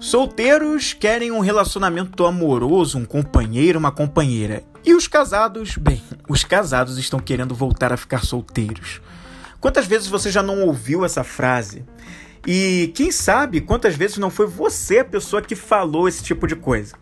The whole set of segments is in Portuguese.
Solteiros querem um relacionamento amoroso, um companheiro, uma companheira. E os casados, bem, os casados estão querendo voltar a ficar solteiros. Quantas vezes você já não ouviu essa frase? E quem sabe quantas vezes não foi você a pessoa que falou esse tipo de coisa?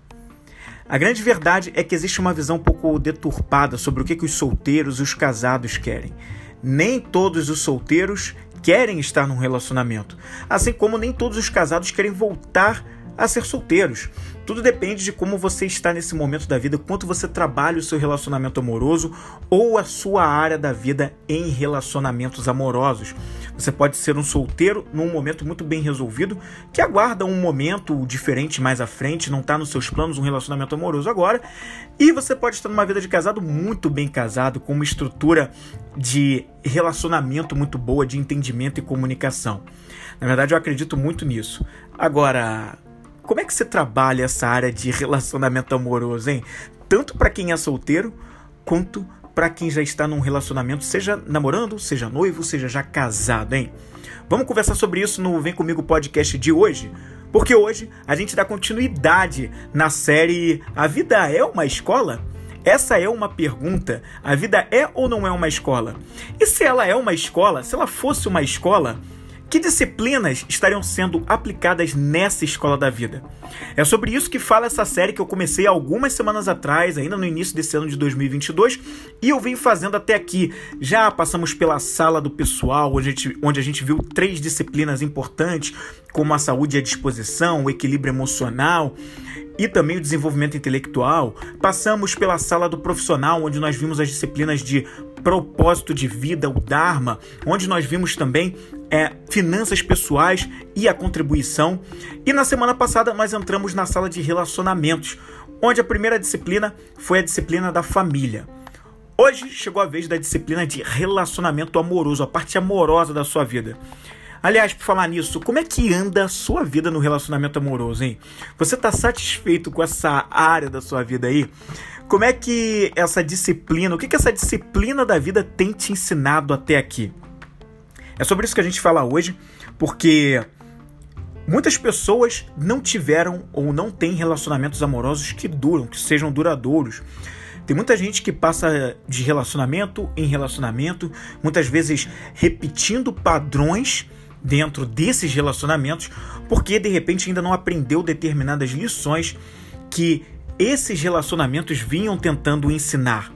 A grande verdade é que existe uma visão um pouco deturpada sobre o que, que os solteiros e os casados querem. Nem todos os solteiros querem estar num relacionamento, assim como nem todos os casados querem voltar a ser solteiros. Tudo depende de como você está nesse momento da vida, quanto você trabalha o seu relacionamento amoroso ou a sua área da vida em relacionamentos amorosos. Você pode ser um solteiro num momento muito bem resolvido, que aguarda um momento diferente mais à frente, não está nos seus planos um relacionamento amoroso agora, e você pode estar numa vida de casado muito bem casado, com uma estrutura de relacionamento muito boa, de entendimento e comunicação. Na verdade, eu acredito muito nisso. Agora, como é que você trabalha essa área de relacionamento amoroso, hein? Tanto para quem é solteiro, quanto para quem já está num relacionamento, seja namorando, seja noivo, seja já casado, hein? Vamos conversar sobre isso no Vem Comigo podcast de hoje, porque hoje a gente dá continuidade na série A Vida é uma Escola? Essa é uma pergunta. A vida é ou não é uma escola? E se ela é uma escola, se ela fosse uma escola, que disciplinas estariam sendo aplicadas nessa escola da vida? É sobre isso que fala essa série que eu comecei algumas semanas atrás, ainda no início desse ano de 2022, e eu venho fazendo até aqui. Já passamos pela sala do pessoal, onde a gente, onde a gente viu três disciplinas importantes, como a saúde e a disposição, o equilíbrio emocional e também o desenvolvimento intelectual. Passamos pela sala do profissional, onde nós vimos as disciplinas de propósito de vida, o Dharma, onde nós vimos também é, finanças pessoais e a contribuição. E na semana passada nós entramos na sala de relacionamentos, onde a primeira disciplina foi a disciplina da família. Hoje chegou a vez da disciplina de relacionamento amoroso, a parte amorosa da sua vida. Aliás, por falar nisso, como é que anda a sua vida no relacionamento amoroso, hein? Você está satisfeito com essa área da sua vida aí? Como é que essa disciplina, o que, que essa disciplina da vida tem te ensinado até aqui? É sobre isso que a gente fala hoje, porque muitas pessoas não tiveram ou não têm relacionamentos amorosos que duram, que sejam duradouros. Tem muita gente que passa de relacionamento em relacionamento, muitas vezes repetindo padrões dentro desses relacionamentos, porque de repente ainda não aprendeu determinadas lições que esses relacionamentos vinham tentando ensinar.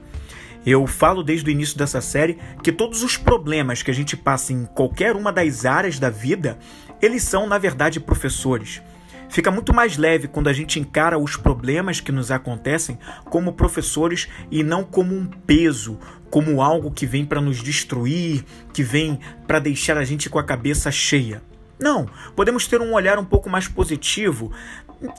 Eu falo desde o início dessa série que todos os problemas que a gente passa em qualquer uma das áreas da vida, eles são, na verdade, professores. Fica muito mais leve quando a gente encara os problemas que nos acontecem como professores e não como um peso, como algo que vem para nos destruir, que vem para deixar a gente com a cabeça cheia. Não, podemos ter um olhar um pouco mais positivo.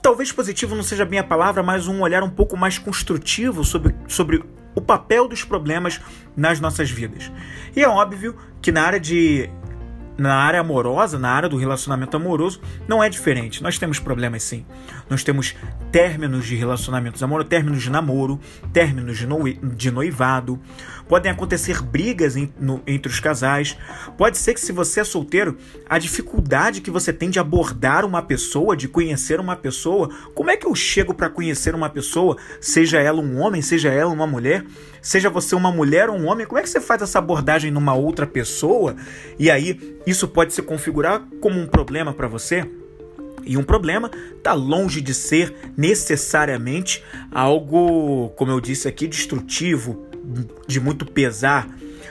Talvez positivo não seja bem a palavra, mas um olhar um pouco mais construtivo sobre, sobre o papel dos problemas nas nossas vidas. E é óbvio que na área de na área amorosa, na área do relacionamento amoroso, não é diferente. Nós temos problemas sim. Nós temos términos de relacionamentos amorosos, términos de namoro, términos de, de noivado. Podem acontecer brigas em, no, entre os casais. Pode ser que, se você é solteiro, a dificuldade que você tem de abordar uma pessoa, de conhecer uma pessoa. Como é que eu chego para conhecer uma pessoa, seja ela um homem, seja ela uma mulher? Seja você uma mulher ou um homem, como é que você faz essa abordagem numa outra pessoa? E aí isso pode se configurar como um problema para você? E um problema está longe de ser necessariamente algo, como eu disse aqui, destrutivo, de muito pesar.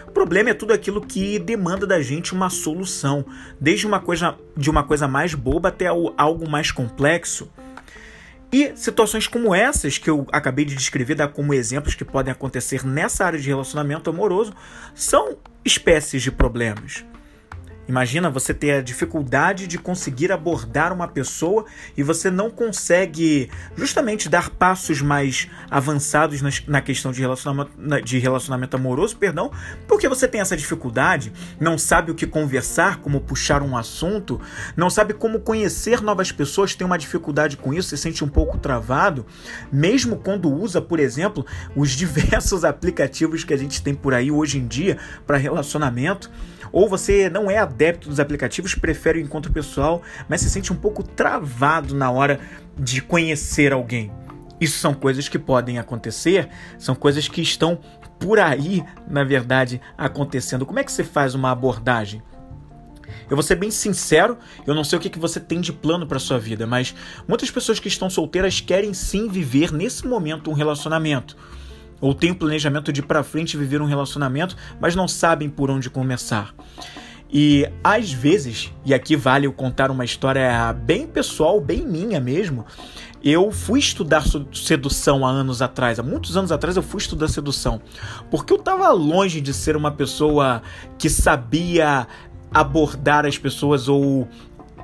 O problema é tudo aquilo que demanda da gente uma solução, desde uma coisa de uma coisa mais boba até algo mais complexo. E situações como essas que eu acabei de descrever, dar como exemplos que podem acontecer nessa área de relacionamento amoroso, são espécies de problemas. Imagina você ter a dificuldade de conseguir abordar uma pessoa e você não consegue justamente dar passos mais avançados na questão de relacionamento, de relacionamento amoroso, perdão, porque você tem essa dificuldade, não sabe o que conversar, como puxar um assunto, não sabe como conhecer novas pessoas, tem uma dificuldade com isso, se sente um pouco travado, mesmo quando usa, por exemplo, os diversos aplicativos que a gente tem por aí hoje em dia para relacionamento ou você não é adepto dos aplicativos, prefere o encontro pessoal, mas se sente um pouco travado na hora de conhecer alguém. Isso são coisas que podem acontecer, são coisas que estão por aí, na verdade, acontecendo. Como é que você faz uma abordagem? Eu vou ser bem sincero, eu não sei o que, você tem de plano para sua vida, mas muitas pessoas que estão solteiras querem sim viver nesse momento um relacionamento. Ou têm o planejamento de ir para frente viver um relacionamento, mas não sabem por onde começar. E às vezes, e aqui vale eu contar uma história bem pessoal, bem minha mesmo, eu fui estudar sedução há anos atrás, há muitos anos atrás eu fui estudar sedução, porque eu estava longe de ser uma pessoa que sabia abordar as pessoas ou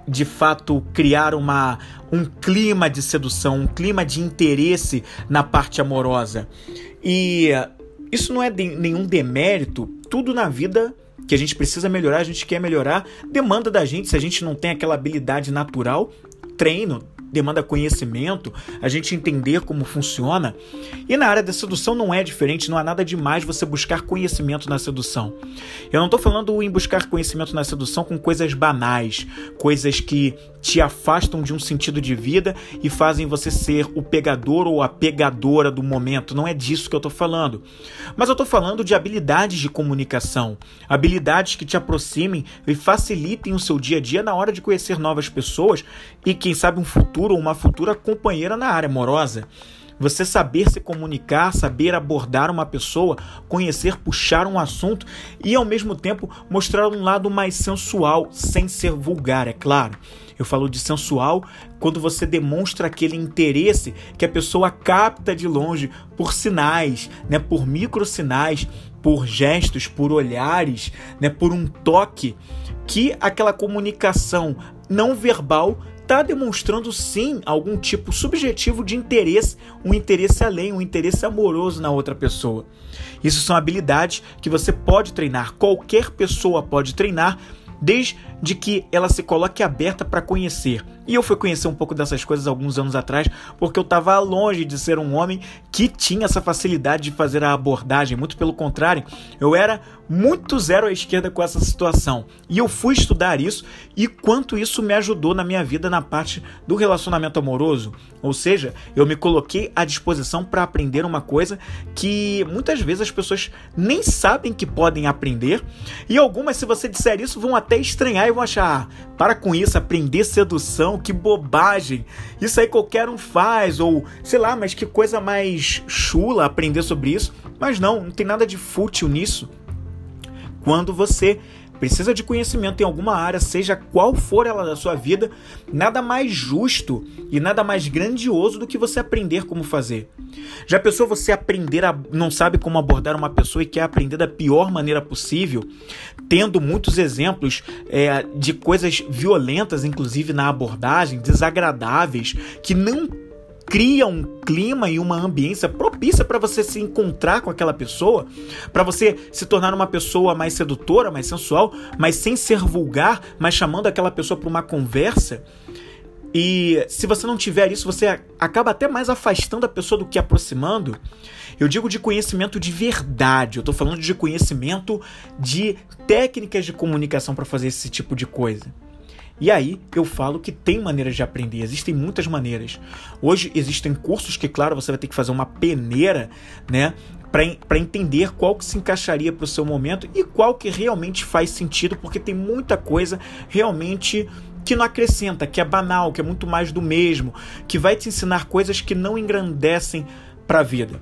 de fato criar uma, um clima de sedução, um clima de interesse na parte amorosa. E isso não é de, nenhum demérito, tudo na vida que a gente precisa melhorar, a gente quer melhorar, demanda da gente, se a gente não tem aquela habilidade natural, treino, demanda conhecimento, a gente entender como funciona. E na área da sedução não é diferente, não há nada demais você buscar conhecimento na sedução. Eu não estou falando em buscar conhecimento na sedução com coisas banais, coisas que te afastam de um sentido de vida e fazem você ser o pegador ou a pegadora do momento. Não é disso que eu estou falando. Mas eu estou falando de habilidades de comunicação, habilidades que te aproximem e facilitem o seu dia a dia na hora de conhecer novas pessoas e, quem sabe, um futuro ou uma futura companheira na área amorosa. Você saber se comunicar, saber abordar uma pessoa, conhecer, puxar um assunto e ao mesmo tempo mostrar um lado mais sensual, sem ser vulgar, é claro. Eu falo de sensual quando você demonstra aquele interesse que a pessoa capta de longe por sinais, né, por microsinais, por gestos, por olhares, né, por um toque, que aquela comunicação não verbal está demonstrando sim algum tipo subjetivo de interesse, um interesse além, um interesse amoroso na outra pessoa. Isso são habilidades que você pode treinar, qualquer pessoa pode treinar, desde que ela se coloque aberta para conhecer. E eu fui conhecer um pouco dessas coisas alguns anos atrás, porque eu estava longe de ser um homem que tinha essa facilidade de fazer a abordagem. Muito pelo contrário, eu era muito zero à esquerda com essa situação. E eu fui estudar isso e quanto isso me ajudou na minha vida na parte do relacionamento amoroso. Ou seja, eu me coloquei à disposição para aprender uma coisa que muitas vezes as pessoas nem sabem que podem aprender. E algumas, se você disser isso, vão até estranhar e vão achar: ah, para com isso, aprender sedução que bobagem. Isso aí qualquer um faz, ou sei lá, mas que coisa mais chula aprender sobre isso. Mas não, não tem nada de fútil nisso. Quando você precisa de conhecimento em alguma área, seja qual for ela da sua vida, nada mais justo e nada mais grandioso do que você aprender como fazer. Já pensou você aprender a não sabe como abordar uma pessoa e quer aprender da pior maneira possível, tendo muitos exemplos é, de coisas violentas, inclusive na abordagem, desagradáveis, que não cria um clima e uma ambiência propícia para você se encontrar com aquela pessoa, para você se tornar uma pessoa mais sedutora, mais sensual, mas sem ser vulgar, mas chamando aquela pessoa para uma conversa. E se você não tiver isso, você acaba até mais afastando a pessoa do que aproximando. Eu digo de conhecimento de verdade, eu estou falando de conhecimento de técnicas de comunicação para fazer esse tipo de coisa. E aí eu falo que tem maneiras de aprender, existem muitas maneiras. Hoje existem cursos que, claro, você vai ter que fazer uma peneira, né? para entender qual que se encaixaria para o seu momento e qual que realmente faz sentido, porque tem muita coisa realmente que não acrescenta, que é banal, que é muito mais do mesmo, que vai te ensinar coisas que não engrandecem para a vida.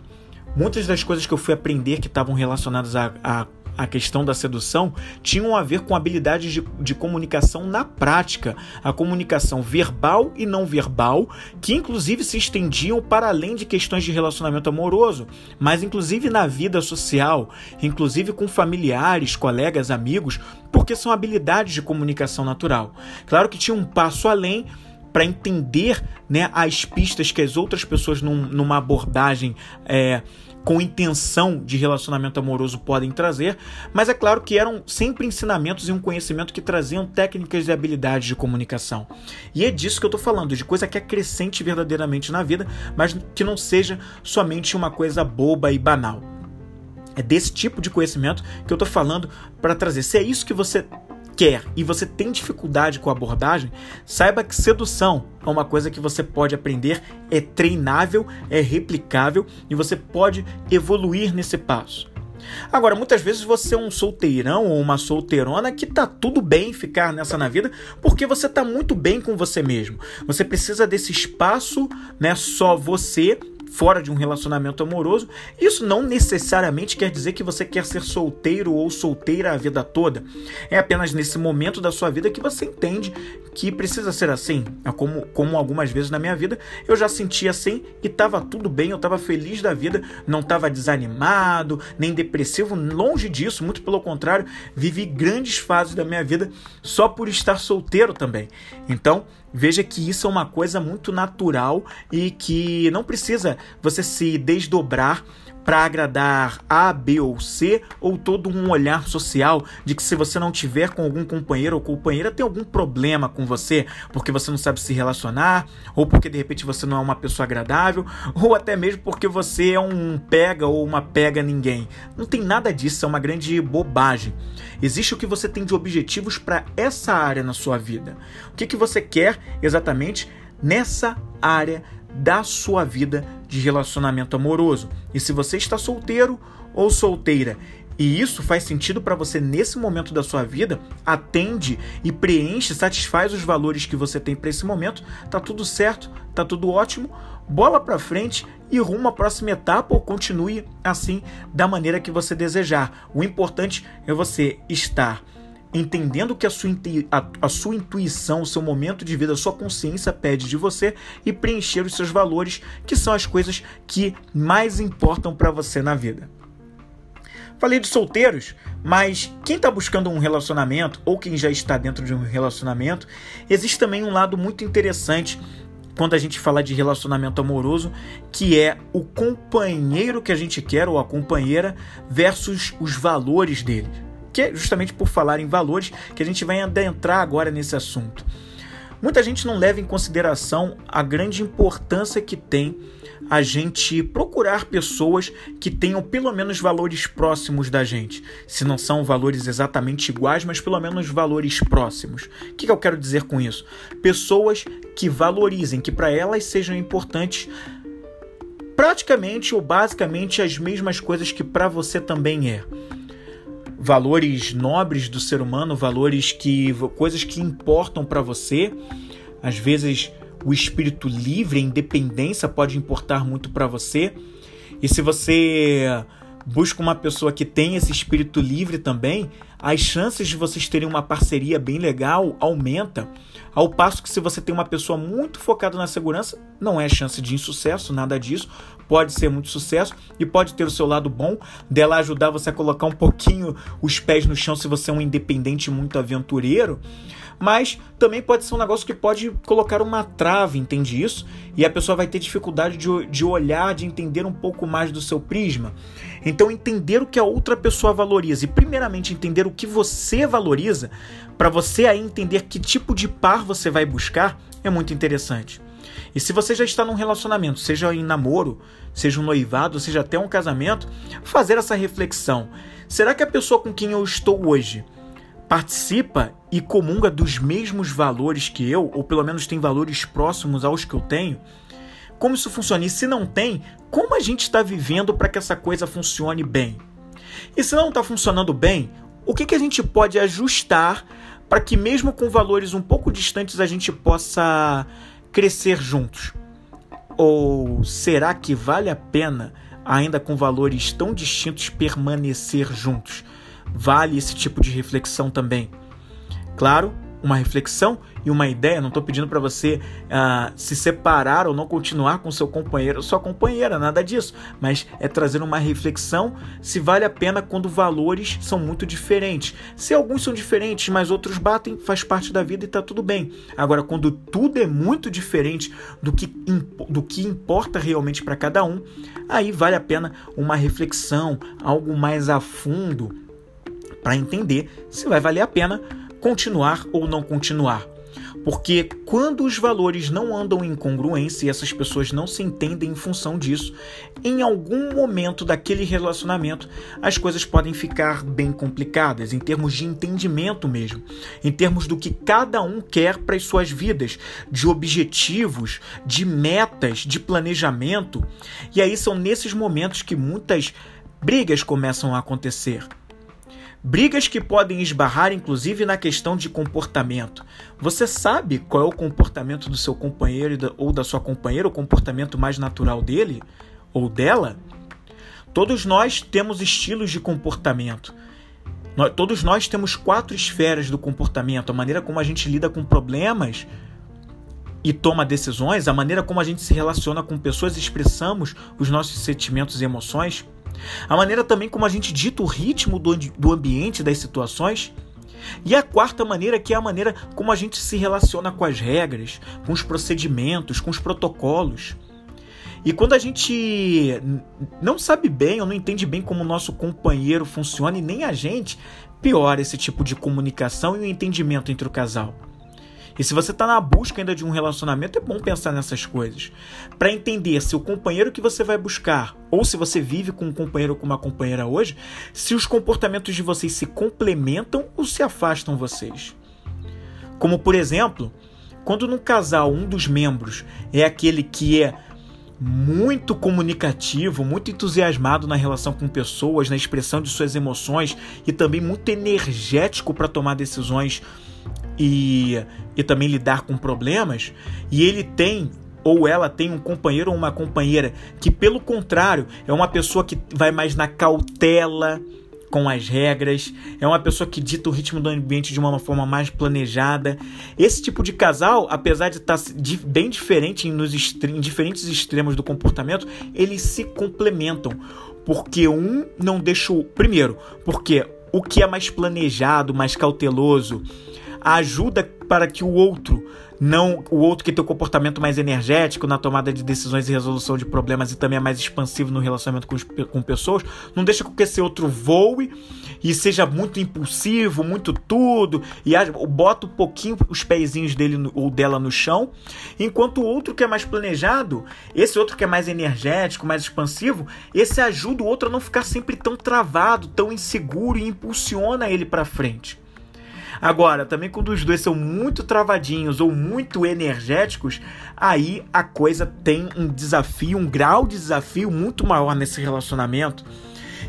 Muitas das coisas que eu fui aprender que estavam relacionadas a, a a questão da sedução tinham a ver com habilidades de, de comunicação na prática, a comunicação verbal e não verbal, que inclusive se estendiam para além de questões de relacionamento amoroso, mas inclusive na vida social, inclusive com familiares, colegas, amigos, porque são habilidades de comunicação natural. Claro que tinha um passo além para entender né, as pistas que as outras pessoas num, numa abordagem é, com intenção de relacionamento amoroso podem trazer, mas é claro que eram sempre ensinamentos e um conhecimento que traziam técnicas e habilidades de comunicação. E é disso que eu estou falando, de coisa que acrescente verdadeiramente na vida, mas que não seja somente uma coisa boba e banal. É desse tipo de conhecimento que eu estou falando para trazer. Se é isso que você quer e você tem dificuldade com a abordagem, saiba que sedução é uma coisa que você pode aprender, é treinável, é replicável e você pode evoluir nesse passo. Agora, muitas vezes você é um solteirão ou uma solteirona que tá tudo bem ficar nessa na vida, porque você tá muito bem com você mesmo. Você precisa desse espaço, né, só você fora de um relacionamento amoroso, isso não necessariamente quer dizer que você quer ser solteiro ou solteira a vida toda. É apenas nesse momento da sua vida que você entende que precisa ser assim. É como, como algumas vezes na minha vida eu já senti assim e estava tudo bem, eu estava feliz da vida, não estava desanimado, nem depressivo, longe disso, muito pelo contrário, vivi grandes fases da minha vida só por estar solteiro também. Então, Veja que isso é uma coisa muito natural e que não precisa você se desdobrar para agradar A, B ou C, ou todo um olhar social de que se você não tiver com algum companheiro ou companheira, tem algum problema com você, porque você não sabe se relacionar, ou porque de repente você não é uma pessoa agradável, ou até mesmo porque você é um pega ou uma pega ninguém. Não tem nada disso, é uma grande bobagem. Existe o que você tem de objetivos para essa área na sua vida. O que, que você quer exatamente nessa área da sua vida de relacionamento amoroso. E se você está solteiro ou solteira e isso faz sentido para você nesse momento da sua vida, atende e preenche, satisfaz os valores que você tem para esse momento, tá tudo certo, tá tudo ótimo. Bola para frente e rumo à próxima etapa ou continue assim da maneira que você desejar. O importante é você estar entendendo que a sua, a, a sua intuição, o seu momento de vida, a sua consciência pede de você e preencher os seus valores, que são as coisas que mais importam para você na vida. Falei de solteiros, mas quem está buscando um relacionamento ou quem já está dentro de um relacionamento, existe também um lado muito interessante quando a gente fala de relacionamento amoroso, que é o companheiro que a gente quer ou a companheira versus os valores dele que é justamente por falar em valores que a gente vai adentrar agora nesse assunto. Muita gente não leva em consideração a grande importância que tem a gente procurar pessoas que tenham pelo menos valores próximos da gente. Se não são valores exatamente iguais, mas pelo menos valores próximos. O que eu quero dizer com isso? Pessoas que valorizem, que para elas sejam importantes praticamente ou basicamente as mesmas coisas que para você também é valores nobres do ser humano, valores que coisas que importam para você. Às vezes o espírito livre, a independência pode importar muito para você. E se você busca uma pessoa que tem esse espírito livre também, as chances de vocês terem uma parceria bem legal aumenta. Ao passo que se você tem uma pessoa muito focada na segurança, não é chance de insucesso, nada disso. Pode ser muito sucesso e pode ter o seu lado bom dela ajudar você a colocar um pouquinho os pés no chão se você é um independente muito aventureiro mas também pode ser um negócio que pode colocar uma trave, entende isso? E a pessoa vai ter dificuldade de, de olhar, de entender um pouco mais do seu prisma. Então, entender o que a outra pessoa valoriza e, primeiramente, entender o que você valoriza, para você aí entender que tipo de par você vai buscar, é muito interessante. E se você já está num relacionamento, seja em namoro, seja um noivado, seja até um casamento, fazer essa reflexão. Será que a pessoa com quem eu estou hoje participa e comunga dos mesmos valores que eu, ou pelo menos tem valores próximos aos que eu tenho, como isso funciona? E se não tem, como a gente está vivendo para que essa coisa funcione bem? E se não está funcionando bem, o que, que a gente pode ajustar para que, mesmo com valores um pouco distantes, a gente possa crescer juntos? Ou será que vale a pena, ainda com valores tão distintos, permanecer juntos? Vale esse tipo de reflexão também. Claro, uma reflexão e uma ideia. Não estou pedindo para você uh, se separar ou não continuar com seu companheiro ou sua companheira, nada disso. Mas é trazer uma reflexão se vale a pena quando valores são muito diferentes. Se alguns são diferentes, mas outros batem, faz parte da vida e está tudo bem. Agora, quando tudo é muito diferente do que, do que importa realmente para cada um, aí vale a pena uma reflexão, algo mais a fundo para entender se vai valer a pena continuar ou não continuar. Porque quando os valores não andam em congruência e essas pessoas não se entendem em função disso, em algum momento daquele relacionamento as coisas podem ficar bem complicadas, em termos de entendimento mesmo, em termos do que cada um quer para as suas vidas, de objetivos, de metas, de planejamento. E aí são nesses momentos que muitas brigas começam a acontecer. Brigas que podem esbarrar inclusive na questão de comportamento. Você sabe qual é o comportamento do seu companheiro ou da sua companheira, o comportamento mais natural dele ou dela? Todos nós temos estilos de comportamento. todos nós temos quatro esferas do comportamento: a maneira como a gente lida com problemas e toma decisões, a maneira como a gente se relaciona com pessoas expressamos os nossos sentimentos e emoções a maneira também como a gente dita o ritmo do, do ambiente, das situações. E a quarta maneira, que é a maneira como a gente se relaciona com as regras, com os procedimentos, com os protocolos. E quando a gente não sabe bem ou não entende bem como o nosso companheiro funciona e nem a gente, piora esse tipo de comunicação e o entendimento entre o casal. E se você está na busca ainda de um relacionamento, é bom pensar nessas coisas. Para entender se o companheiro que você vai buscar, ou se você vive com um companheiro ou com uma companheira hoje, se os comportamentos de vocês se complementam ou se afastam vocês. Como por exemplo, quando no casal um dos membros é aquele que é muito comunicativo, muito entusiasmado na relação com pessoas, na expressão de suas emoções e também muito energético para tomar decisões e, e também lidar com problemas, e ele tem ou ela tem um companheiro ou uma companheira que, pelo contrário, é uma pessoa que vai mais na cautela com as regras, é uma pessoa que dita o ritmo do ambiente de uma forma mais planejada. Esse tipo de casal, apesar de estar tá bem diferente nos em diferentes extremos do comportamento, eles se complementam. Porque um não deixa o. Primeiro, porque o que é mais planejado, mais cauteloso, ajuda para que o outro não o outro que tem o comportamento mais energético na tomada de decisões e resolução de problemas e também é mais expansivo no relacionamento com, com pessoas, não deixa com que esse outro voe e seja muito impulsivo, muito tudo, e bota um pouquinho os pezinhos dele ou dela no chão, enquanto o outro que é mais planejado, esse outro que é mais energético, mais expansivo, esse ajuda o outro a não ficar sempre tão travado, tão inseguro e impulsiona ele para frente. Agora, também quando os dois são muito travadinhos ou muito energéticos, aí a coisa tem um desafio, um grau de desafio muito maior nesse relacionamento.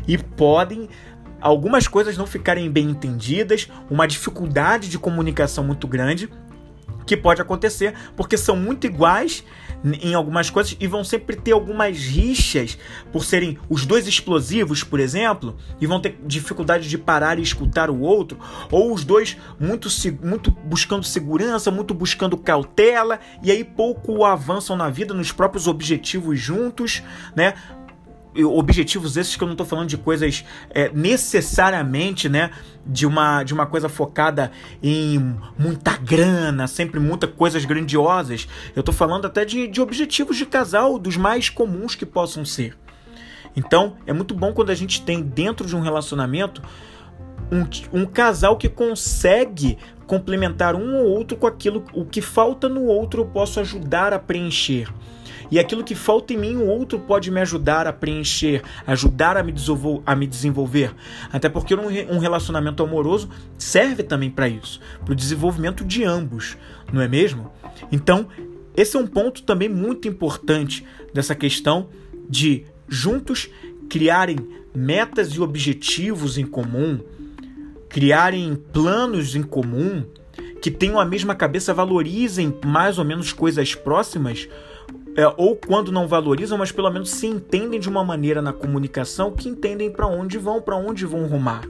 E podem algumas coisas não ficarem bem entendidas, uma dificuldade de comunicação muito grande que pode acontecer, porque são muito iguais em algumas coisas e vão sempre ter algumas rixas por serem os dois explosivos, por exemplo, e vão ter dificuldade de parar e escutar o outro, ou os dois muito, muito buscando segurança, muito buscando cautela, e aí pouco avançam na vida, nos próprios objetivos juntos, né? Objetivos esses que eu não estou falando de coisas é, necessariamente, né, de uma, de uma coisa focada em muita grana, sempre muitas coisas grandiosas. Eu estou falando até de, de objetivos de casal, dos mais comuns que possam ser. Então, é muito bom quando a gente tem dentro de um relacionamento um, um casal que consegue complementar um ou outro com aquilo o que falta no outro eu posso ajudar a preencher. E aquilo que falta em mim, o outro pode me ajudar a preencher, ajudar a me, a me desenvolver. Até porque um relacionamento amoroso serve também para isso, para o desenvolvimento de ambos, não é mesmo? Então, esse é um ponto também muito importante dessa questão de juntos criarem metas e objetivos em comum, criarem planos em comum, que tenham a mesma cabeça, valorizem mais ou menos coisas próximas, é, ou quando não valorizam, mas pelo menos se entendem de uma maneira na comunicação que entendem para onde vão, para onde vão rumar.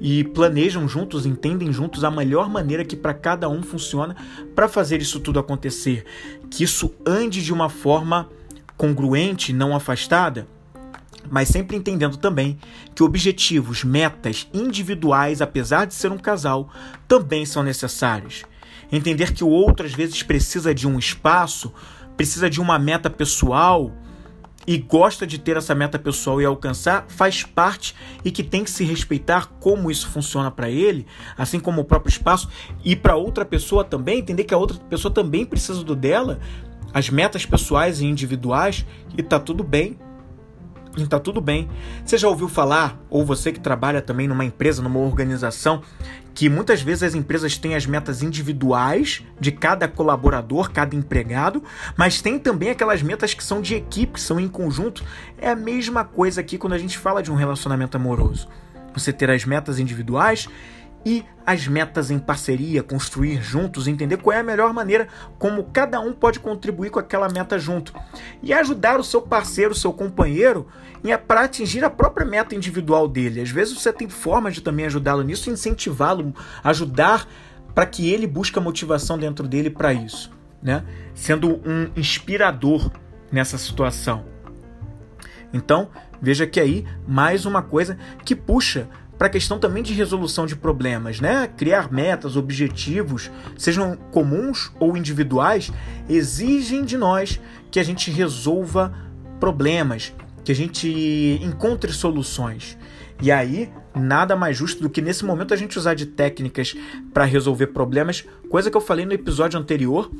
E planejam juntos, entendem juntos a melhor maneira que para cada um funciona para fazer isso tudo acontecer. Que isso ande de uma forma congruente, não afastada, mas sempre entendendo também que objetivos, metas individuais, apesar de ser um casal, também são necessários. Entender que o outro às vezes precisa de um espaço precisa de uma meta pessoal e gosta de ter essa meta pessoal e alcançar, faz parte e que tem que se respeitar como isso funciona para ele, assim como o próprio espaço, e para outra pessoa também, entender que a outra pessoa também precisa do dela, as metas pessoais e individuais, e tá tudo bem. E tá tudo bem. Você já ouviu falar, ou você que trabalha também numa empresa, numa organização, que muitas vezes as empresas têm as metas individuais de cada colaborador, cada empregado, mas tem também aquelas metas que são de equipe, que são em conjunto. É a mesma coisa aqui quando a gente fala de um relacionamento amoroso. Você ter as metas individuais e as metas em parceria, construir juntos, entender qual é a melhor maneira como cada um pode contribuir com aquela meta junto e ajudar o seu parceiro, o seu companheiro para atingir a própria meta individual dele. Às vezes você tem formas de também ajudá-lo nisso, incentivá-lo, ajudar para que ele busque a motivação dentro dele para isso, né? Sendo um inspirador nessa situação. Então, veja que aí mais uma coisa que puxa para a questão também de resolução de problemas, né? Criar metas, objetivos, sejam comuns ou individuais, exigem de nós que a gente resolva problemas, que a gente encontre soluções. E aí, nada mais justo do que nesse momento a gente usar de técnicas para resolver problemas, coisa que eu falei no episódio anterior,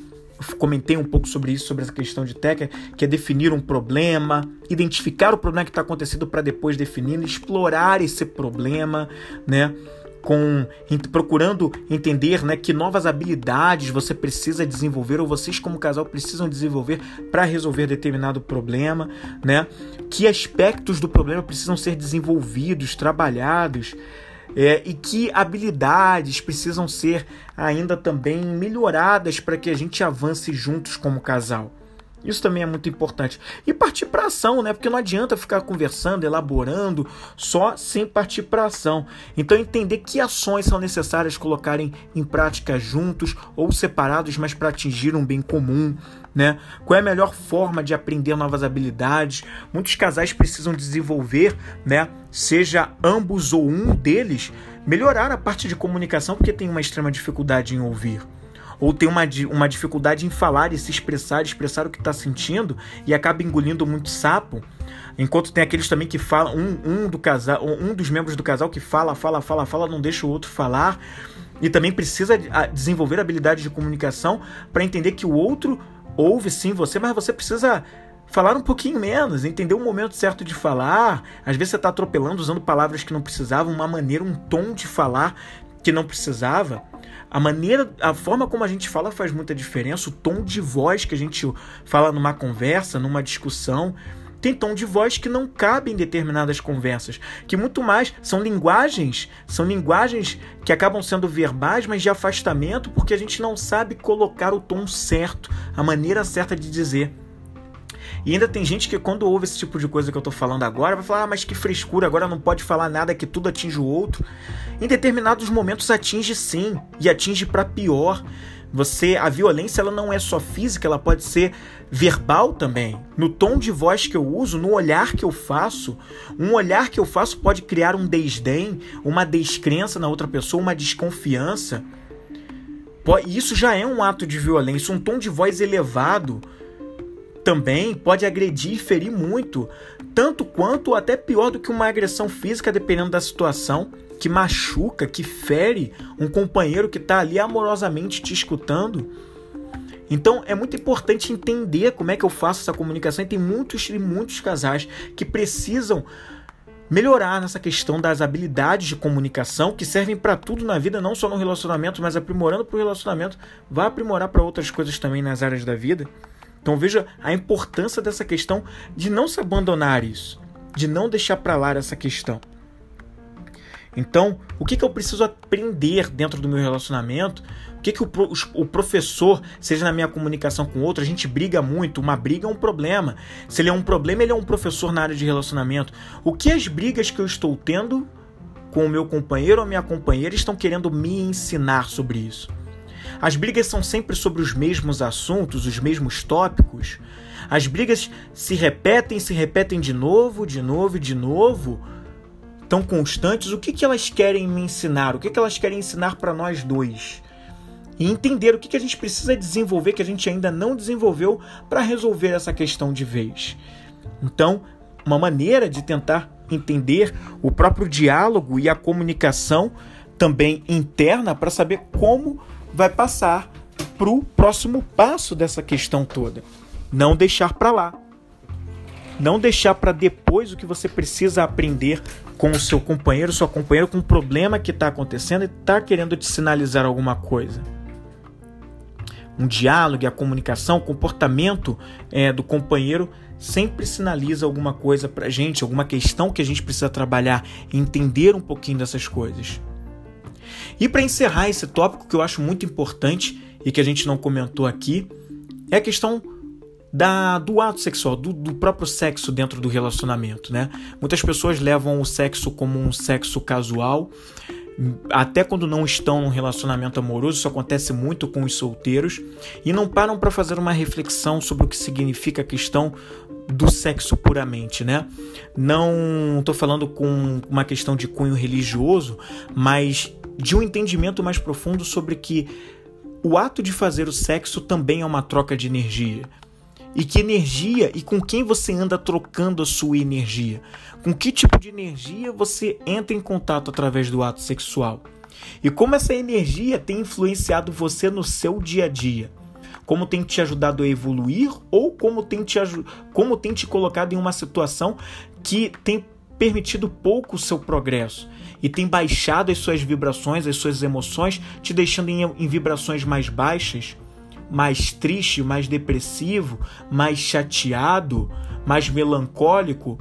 comentei um pouco sobre isso, sobre essa questão de técnica, que é definir um problema, identificar o problema que está acontecendo para depois definir, explorar esse problema, né? Com, procurando entender né, que novas habilidades você precisa desenvolver ou vocês como casal precisam desenvolver para resolver determinado problema, né? Que aspectos do problema precisam ser desenvolvidos, trabalhados, é, e que habilidades precisam ser ainda também melhoradas para que a gente avance juntos como casal. Isso também é muito importante. E partir para ação, né? Porque não adianta ficar conversando, elaborando só sem partir para ação. Então entender que ações são necessárias colocarem em prática juntos ou separados, mas para atingir um bem comum, né? Qual é a melhor forma de aprender novas habilidades? Muitos casais precisam desenvolver, né? Seja ambos ou um deles, melhorar a parte de comunicação porque tem uma extrema dificuldade em ouvir ou tem uma, uma dificuldade em falar e se expressar, expressar o que está sentindo e acaba engolindo muito sapo. Enquanto tem aqueles também que falam, um, um do casal, um dos membros do casal que fala, fala, fala, fala, não deixa o outro falar. E também precisa desenvolver habilidade de comunicação para entender que o outro ouve sim você, mas você precisa falar um pouquinho menos, entender o momento certo de falar. Às vezes você está atropelando, usando palavras que não precisavam, uma maneira, um tom de falar que não precisava. A maneira, a forma como a gente fala faz muita diferença, o tom de voz que a gente fala numa conversa, numa discussão, tem tom de voz que não cabe em determinadas conversas, que muito mais são linguagens, são linguagens que acabam sendo verbais, mas de afastamento, porque a gente não sabe colocar o tom certo, a maneira certa de dizer. E ainda tem gente que quando ouve esse tipo de coisa que eu tô falando agora, vai falar: ah, mas que frescura, agora não pode falar nada que tudo atinge o outro. Em determinados momentos atinge sim, e atinge para pior. Você, a violência ela não é só física, ela pode ser verbal também. No tom de voz que eu uso, no olhar que eu faço, um olhar que eu faço pode criar um desdém, uma descrença na outra pessoa, uma desconfiança. Isso já é um ato de violência, um tom de voz elevado também pode agredir e ferir muito, tanto quanto ou até pior do que uma agressão física, dependendo da situação, que machuca, que fere um companheiro que está ali amorosamente te escutando. Então é muito importante entender como é que eu faço essa comunicação. E tem muitos e muitos casais que precisam melhorar nessa questão das habilidades de comunicação que servem para tudo na vida, não só no relacionamento, mas aprimorando para o relacionamento, vai aprimorar para outras coisas também nas áreas da vida. Então veja a importância dessa questão de não se abandonar isso, de não deixar para lá essa questão. Então, o que, que eu preciso aprender dentro do meu relacionamento? O que, que o, o professor, seja na minha comunicação com outro, a gente briga muito. Uma briga é um problema. Se ele é um problema, ele é um professor na área de relacionamento. O que as brigas que eu estou tendo com o meu companheiro ou minha companheira estão querendo me ensinar sobre isso? As brigas são sempre sobre os mesmos assuntos, os mesmos tópicos. As brigas se repetem, se repetem de novo, de novo de novo, tão constantes. O que, que elas querem me ensinar? O que, que elas querem ensinar para nós dois? E entender o que, que a gente precisa desenvolver que a gente ainda não desenvolveu para resolver essa questão de vez. Então, uma maneira de tentar entender o próprio diálogo e a comunicação também interna para saber como vai passar para o próximo passo dessa questão toda. Não deixar para lá. Não deixar para depois o que você precisa aprender com o seu companheiro, sua companheira, com o problema que está acontecendo e está querendo te sinalizar alguma coisa. Um diálogo, a comunicação, o comportamento é, do companheiro sempre sinaliza alguma coisa para gente, alguma questão que a gente precisa trabalhar entender um pouquinho dessas coisas. E para encerrar esse tópico que eu acho muito importante e que a gente não comentou aqui, é a questão da, do ato sexual, do, do, próprio sexo dentro do relacionamento, né? Muitas pessoas levam o sexo como um sexo casual, até quando não estão num relacionamento amoroso, isso acontece muito com os solteiros, e não param para fazer uma reflexão sobre o que significa a questão do sexo puramente, né? Não estou falando com uma questão de cunho religioso, mas de um entendimento mais profundo sobre que o ato de fazer o sexo também é uma troca de energia. E que energia e com quem você anda trocando a sua energia? Com que tipo de energia você entra em contato através do ato sexual? E como essa energia tem influenciado você no seu dia a dia? Como tem te ajudado a evoluir ou como tem te, como tem te colocado em uma situação que tem permitido pouco o seu progresso e tem baixado as suas vibrações, as suas emoções, te deixando em, em vibrações mais baixas? mais triste, mais depressivo, mais chateado, mais melancólico?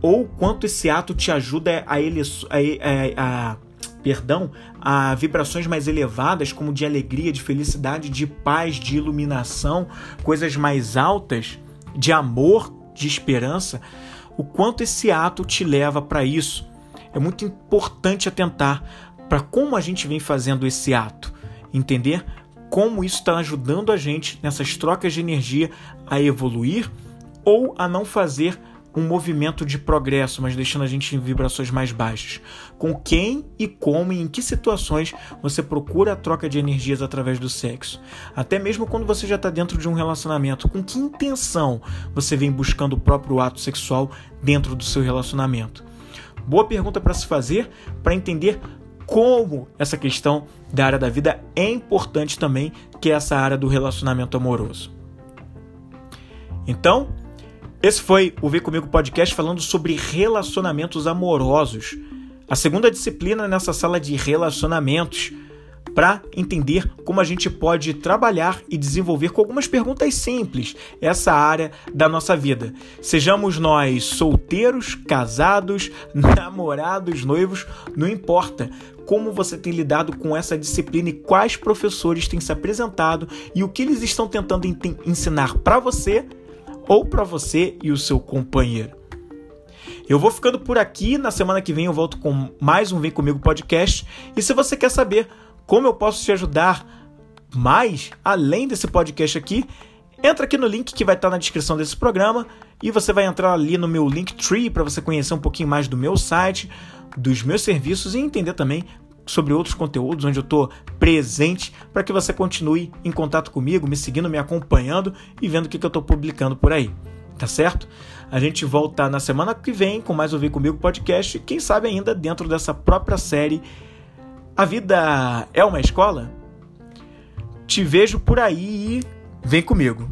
Ou quanto esse ato te ajuda a, ele, a, a, a perdão, a vibrações mais elevadas, como de alegria, de felicidade, de paz, de iluminação, coisas mais altas, de amor, de esperança, o quanto esse ato te leva para isso. É muito importante atentar para como a gente vem fazendo esse ato, entender como isso está ajudando a gente nessas trocas de energia a evoluir ou a não fazer um movimento de progresso, mas deixando a gente em vibrações mais baixas. Com quem e como e em que situações você procura a troca de energias através do sexo? Até mesmo quando você já está dentro de um relacionamento, com que intenção você vem buscando o próprio ato sexual dentro do seu relacionamento? Boa pergunta para se fazer para entender como essa questão da área da vida é importante também, que é essa área do relacionamento amoroso. Então, esse foi o Vem Comigo Podcast falando sobre relacionamentos amorosos. A segunda disciplina nessa sala de relacionamentos para entender como a gente pode trabalhar e desenvolver com algumas perguntas simples essa área da nossa vida. Sejamos nós solteiros, casados, namorados, noivos, não importa como você tem lidado com essa disciplina e quais professores têm se apresentado e o que eles estão tentando ensinar para você ou para você e o seu companheiro. Eu vou ficando por aqui. Na semana que vem eu volto com mais um Vem Comigo podcast. E se você quer saber como eu posso te ajudar mais além desse podcast aqui, entra aqui no link que vai estar na descrição desse programa e você vai entrar ali no meu Linktree para você conhecer um pouquinho mais do meu site, dos meus serviços e entender também sobre outros conteúdos onde eu estou presente para que você continue em contato comigo, me seguindo, me acompanhando e vendo o que, que eu estou publicando por aí. Tá certo? A gente volta na semana que vem com mais Ouvir Comigo podcast e quem sabe ainda dentro dessa própria série A Vida é uma Escola? Te vejo por aí e vem comigo.